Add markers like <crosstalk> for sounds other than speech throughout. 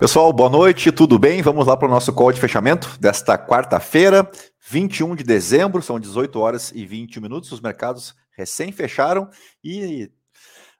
Pessoal, boa noite, tudo bem? Vamos lá para o nosso call de fechamento desta quarta-feira, 21 de dezembro, são 18 horas e 21 minutos. Os mercados recém fecharam e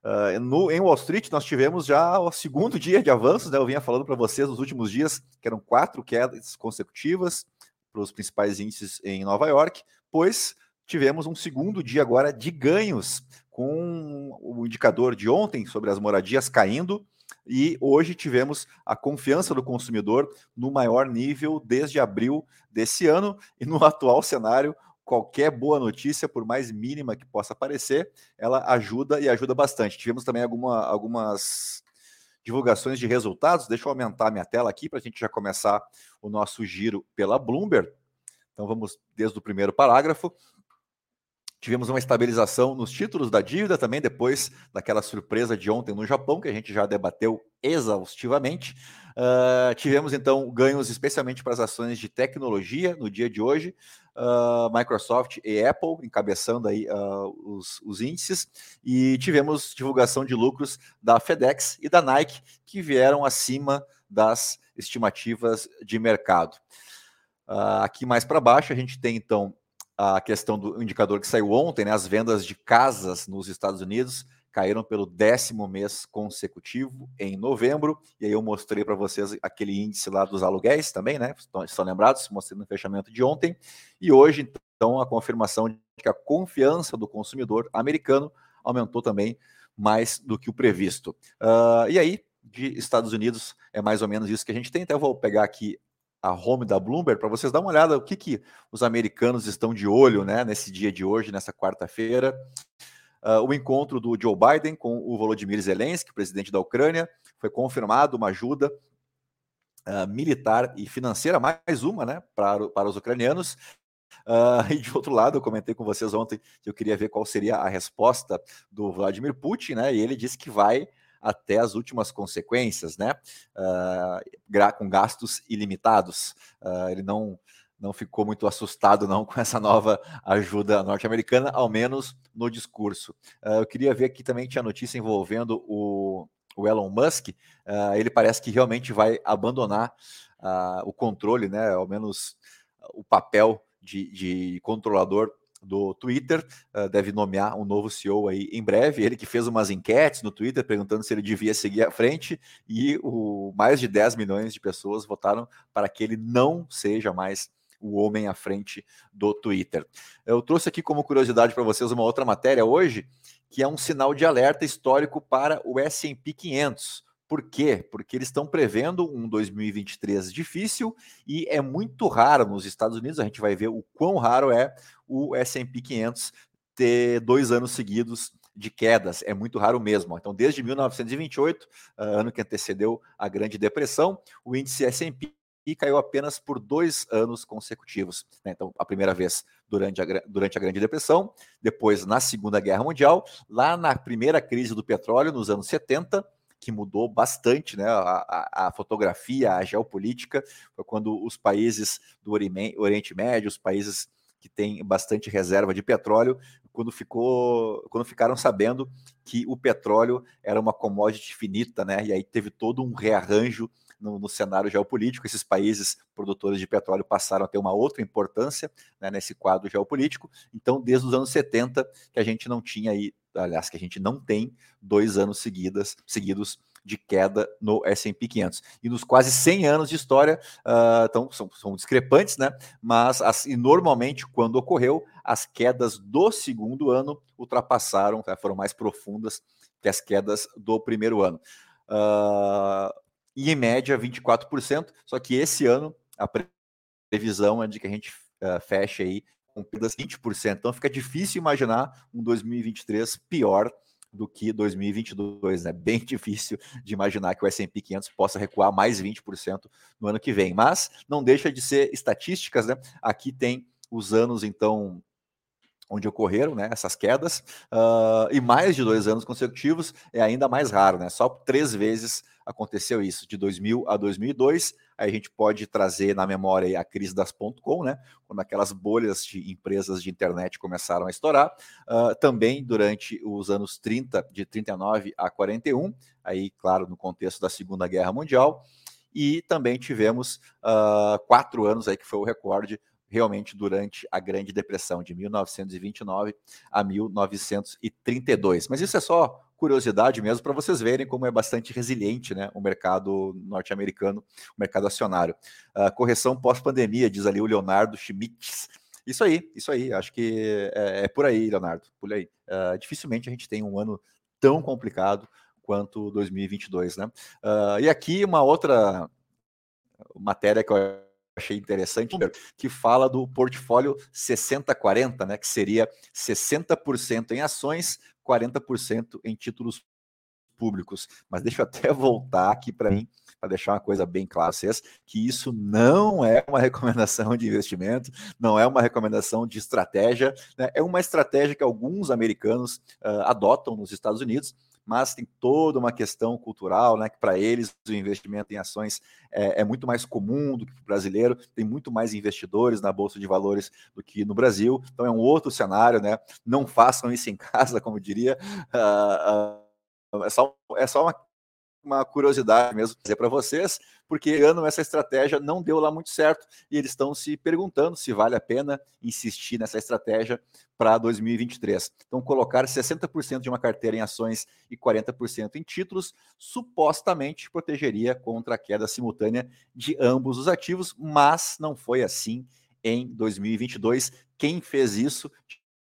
uh, no, em Wall Street nós tivemos já o segundo dia de avanços, né? Eu vinha falando para vocês nos últimos dias que eram quatro quedas consecutivas para os principais índices em Nova York, pois tivemos um segundo dia agora de ganhos, com o indicador de ontem sobre as moradias caindo e hoje tivemos a confiança do consumidor no maior nível desde abril desse ano, e no atual cenário, qualquer boa notícia, por mais mínima que possa parecer, ela ajuda e ajuda bastante. Tivemos também alguma, algumas divulgações de resultados. Deixa eu aumentar minha tela aqui para a gente já começar o nosso giro pela Bloomberg. Então vamos desde o primeiro parágrafo. Tivemos uma estabilização nos títulos da dívida também, depois daquela surpresa de ontem no Japão, que a gente já debateu exaustivamente. Uh, tivemos então ganhos especialmente para as ações de tecnologia no dia de hoje, uh, Microsoft e Apple encabeçando aí uh, os, os, índices, e tivemos divulgação de lucros da FedEx e da Nike, que vieram acima das estimativas de mercado. aqui mais para baixo a gente tem então a questão do indicador que saiu ontem, né, as vendas de casas nos Estados Unidos caíram pelo décimo mês consecutivo em novembro, e aí eu mostrei para vocês aquele índice lá dos aluguéis também, né? Estão, estão lembrados? Mostrei no fechamento de ontem. E hoje, então, a confirmação de que a confiança do consumidor americano aumentou também mais do que o previsto. Uh, e aí, de Estados Unidos, é mais ou menos isso que a gente tem. Então, vou pegar aqui a home da Bloomberg para vocês dar uma olhada o que, que os americanos estão de olho né, nesse dia de hoje, nessa quarta-feira. Uh, o encontro do Joe Biden com o Volodymyr Zelensky, presidente da Ucrânia, foi confirmado uma ajuda uh, militar e financeira, mais uma, né, para, para os ucranianos. Uh, <laughs> e de outro lado, eu comentei com vocês ontem que eu queria ver qual seria a resposta do Vladimir Putin, né? E ele disse que vai até as últimas consequências, né? Uh, com gastos ilimitados. Uh, ele não não ficou muito assustado não <laughs> com essa nova ajuda norte-americana, ao menos no discurso. Uh, eu queria ver aqui também tinha notícia envolvendo o, o Elon Musk. Uh, ele parece que realmente vai abandonar uh, o controle, né? Ao menos o papel de, de controlador do Twitter, uh, deve nomear um novo CEO aí em breve. Ele que fez umas enquetes no Twitter perguntando se ele devia seguir à frente e o mais de 10 milhões de pessoas votaram para que ele não seja mais o homem à frente do Twitter. Eu trouxe aqui como curiosidade para vocês uma outra matéria hoje, que é um sinal de alerta histórico para o S&P 500. Por quê? Porque eles estão prevendo um 2023 difícil e é muito raro nos Estados Unidos, a gente vai ver o quão raro é o S&P 500 ter dois anos seguidos de quedas, é muito raro mesmo. Então, desde 1928, ah, ano que antecedeu a Grande Depressão, o índice S&P caiu apenas por dois anos consecutivos. Né? Então, a primeira vez durante a, durante a Grande Depressão, depois na Segunda Guerra Mundial, lá na primeira crise do petróleo, nos anos 70, que mudou bastante né, a, a, fotografia, a geopolítica, foi quando os países do Oriente Médio, os países que têm bastante reserva de petróleo, quando, ficou, quando ficaram sabendo que o petróleo era uma commodity finita, né? E aí teve todo um rearranjo no, no, cenário geopolítico. Esses países produtores de petróleo passaram a ter uma outra importância né, nesse quadro geopolítico. Então, desde os anos 70, que a gente não tinha aí aliás, que a gente não tem dois anos seguidas, seguidos de queda no S&P 500. E nos quase 100 anos de história, uh, então, são, são, discrepantes, né? Mas assim, normalmente, quando ocorreu, as quedas do segundo ano ultrapassaram, tá? foram mais profundas que as quedas do primeiro ano. Uh, e em média, 24%, só que esse ano a previsão é de que a gente uh, feche aí com perdas 20%. Então fica difícil imaginar um 2023 pior do que 2022, né? Bem <laughs> difícil de imaginar que o S&P 500 possa recuar mais 20% no ano que vem, mas não deixa de ser estatísticas, né? Aqui tem os anos então onde ocorreram né, essas quedas, uh, e mais de dois anos consecutivos é ainda mais raro, né? Só três vezes aconteceu isso, de 2000 a 2002. Aí a gente pode trazer na memória a crise das .com, né? Quando aquelas bolhas de empresas de internet começaram a estourar. Uh, também durante os anos 30, de 39 a 41, aí, claro, no contexto da Segunda Guerra Mundial. e também tivemos uh, quatro anos aí que foi o recorde realmente durante a Grande Depressão de 1929 a 1932. Mas isso é só curiosidade mesmo para vocês verem como é bastante resiliente né, o mercado norte-americano, o mercado acionário. Uh, correção pós-pandemia, diz ali o Leonardo Schmitz. Isso aí, isso aí. Acho que é, é por aí, Leonardo. Por aí. Uh, dificilmente a gente tem um ano tão complicado quanto 2022, né? Uh, e aqui uma outra matéria que eu achei interessante, que fala do portfólio 60-40, né? Que seria 60% em ações, 40% em títulos públicos. Mas deixa eu até <laughs> voltar aqui para mim para deixar uma coisa bem clara vocês, que isso não é uma recomendação de investimento, não é uma recomendação de estratégia, né? é uma estratégia que alguns americanos uh, adotam nos Estados Unidos, mas tem toda uma questão cultural, né? Que para eles o investimento em ações é, é muito mais comum do que para o brasileiro, tem muito mais investidores na Bolsa de Valores do que no Brasil, então é um outro cenário, né? Não façam isso em <laughs> casa, como diria. Uh, uh, é só, é só uma uma curiosidade mesmo dizer para vocês, porque ano essa estratégia não deu lá muito certo e eles estão se perguntando se vale a pena insistir nessa estratégia para 2023. Então, colocar 60% de uma carteira em ações e 40% em títulos supostamente protegeria contra a queda simultânea de ambos os ativos, mas não foi assim em 2022. Quem fez isso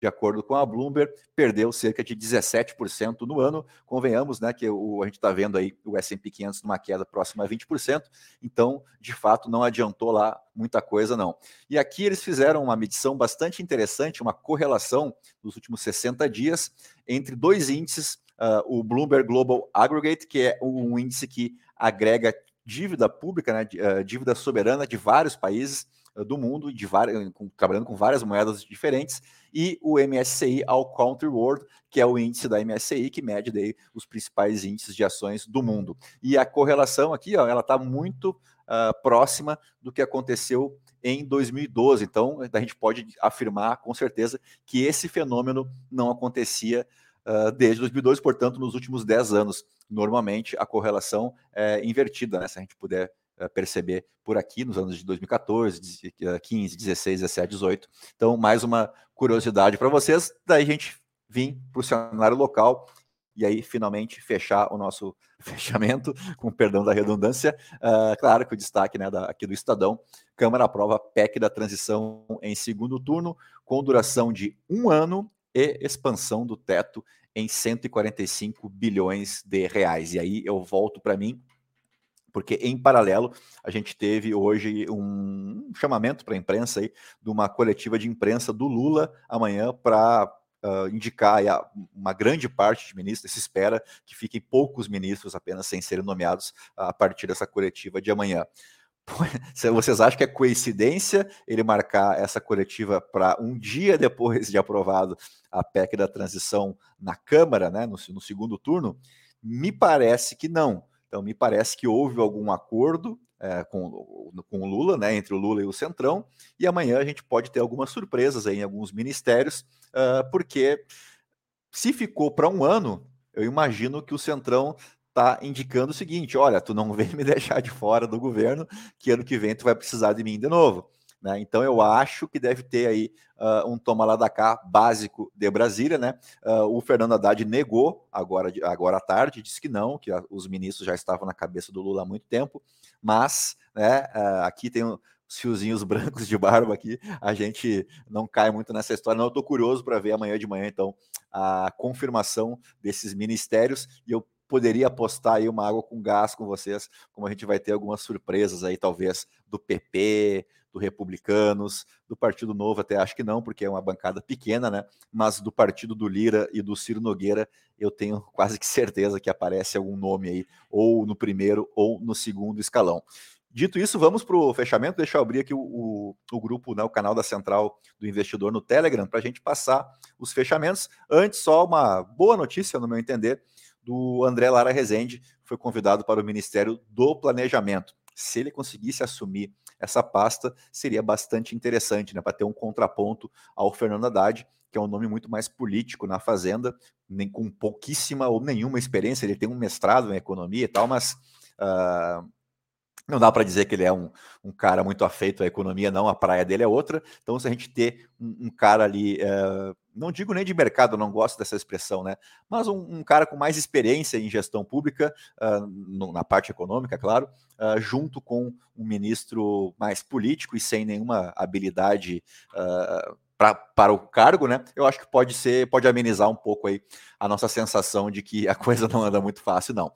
de acordo com a Bloomberg, perdeu cerca de 17% no ano. Convenhamos, né, que o, a gente está vendo aí o S&P 500 numa queda próxima a 20%, então, de fato, não adiantou lá muita coisa, não. E aqui eles fizeram uma medição bastante interessante, uma correlação nos últimos 60 dias entre dois índices, uh, o Bloomberg Global Aggregate, que é um índice que agrega dívida pública, né, uh, dívida soberana de vários países, do mundo, de várias, com, trabalhando com várias moedas diferentes, e o MSCI All Country World, que é o índice da MSCI, que mede daí os principais índices de ações do mundo. E a correlação aqui, ó, ela está muito uh, próxima do que aconteceu em 2012. Então, a gente pode afirmar com certeza que esse fenômeno não acontecia uh, desde 2012, portanto, nos últimos 10 anos. Normalmente, a correlação é invertida, né? se a gente puder eh, perceber por aqui nos anos de 2014, 15, 16, 17, 18. Então, mais uma curiosidade para vocês. Daí a gente vir para o cenário local e aí finalmente fechar o nosso <laughs> fechamento, com perdão da redundância. Uh, claro que o destaque né, da, aqui do Estadão, Câmara aprova PEC da transição em segundo turno, com duração de um ano e expansão do teto em 145 bilhões de reais. E aí eu volto para mim porque em paralelo a gente teve hoje um chamamento para a imprensa aí, de uma coletiva de imprensa do Lula amanhã para uh, indicar uma grande parte de ministros, se espera que fiquem poucos ministros apenas sem serem nomeados a partir dessa coletiva de amanhã. <laughs> Vocês acham que é coincidência ele marcar essa coletiva para um dia depois de aprovado a PEC da transição na Câmara, né, no, no segundo turno? Me parece que não então, me parece que houve algum acordo é, com, com o Lula, né, entre o Lula e o Centrão, e amanhã a gente pode ter algumas surpresas aí em alguns ministérios, uh, porque se ficou para um ano, eu imagino que o Centrão está indicando o seguinte: olha, tu não <laughs> vem me deixar de fora do governo, que ano que vem tu vai precisar de mim de novo. Né? Então eu acho que deve ter aí uh, um toma lá da cá básico de Brasília, né? Uh, o Fernando Haddad negou agora, agora à tarde, disse que não, que os ministros já estavam na cabeça do Lula há muito tempo, mas né, uh, aqui tem os fiozinhos <laughs> brancos de barba aqui, a gente não cai muito nessa história, não. Eu estou curioso para ver amanhã de manhã, então, a confirmação desses ministérios e eu poderia apostar aí uma água com gás com vocês, como a gente vai ter algumas surpresas aí, talvez, do PP, do Republicanos, do Partido Novo, até acho que não, porque é uma bancada pequena, né? Mas do Partido do Lira e do Ciro Nogueira, eu tenho <laughs> quase que certeza que aparece algum nome aí, ou no primeiro ou no segundo escalão. Dito isso, vamos para o fechamento. Deixa eu abrir aqui o, o, o, grupo, né, o canal da Central do Investidor no Telegram, para a gente passar os fechamentos. Antes, só uma boa notícia, no meu entender, do André Lara Rezende, foi convidado para o Ministério do Planejamento. Se ele conseguisse assumir essa pasta seria bastante interessante, né, para ter um contraponto ao Fernando Haddad, que é um nome muito mais político na Fazenda, nem com pouquíssima ou nenhuma experiência. Ele tem um mestrado em economia e tal, mas uh, Não dá para dizer que ele é um, um, cara muito afeito à economia, não. A praia dele é outra. Então, se a gente ter um, um cara ali, uh, não digo nem de mercado, não gosto dessa expressão, né? Mas um, um cara com mais experiência em gestão pública, uh, no, na parte econômica, claro, uh, junto com um ministro mais político e sem nenhuma habilidade pra, para o cargo, né? Eu acho que pode ser, pode amenizar um pouco aí a nossa sensação de que a <laughs> coisa não anda muito fácil, não.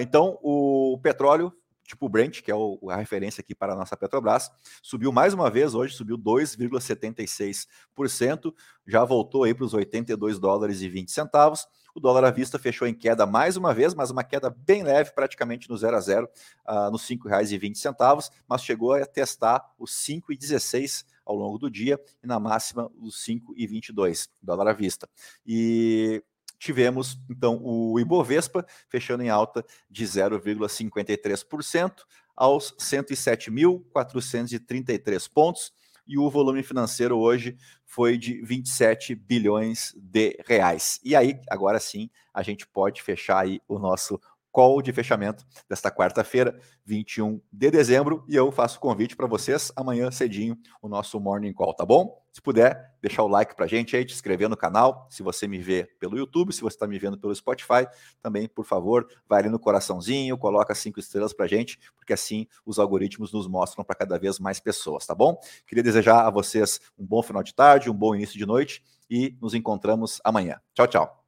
então, o petróleo tipo Brent, que é o, a referência aqui para a nossa Petrobras, subiu mais uma vez hoje, subiu 2,76%, já voltou aí para os 82 dólares e 20 centavos. O dólar à vista fechou em queda mais uma vez, mas uma queda bem leve, praticamente no 0 a 0, uh, nos R$ 5,20, mas chegou a testar os 5,16 ao longo do dia e na máxima os 5,22 dólar à vista. E tivemos então o Ibovespa fechando em alta de 0,53% aos 107.433 pontos e o volume financeiro hoje foi de 27 bilhões de reais. E aí, agora sim, a gente pode fechar aí o nosso call de fechamento desta quarta-feira, 21 de dezembro, e eu faço o convite para vocês amanhã cedinho o nosso morning call, tá bom? Se puder, deixar o like para a gente aí, te inscrever no canal, se você me vê pelo YouTube, se você está me vendo pelo Spotify, também, por favor, vai ali no coraçãozinho, coloca cinco estrelas para a gente, porque assim os algoritmos nos mostram para cada vez mais pessoas, tá bom? Queria desejar a vocês um bom final de tarde, um bom início de noite e nos encontramos amanhã. Tchau, tchau.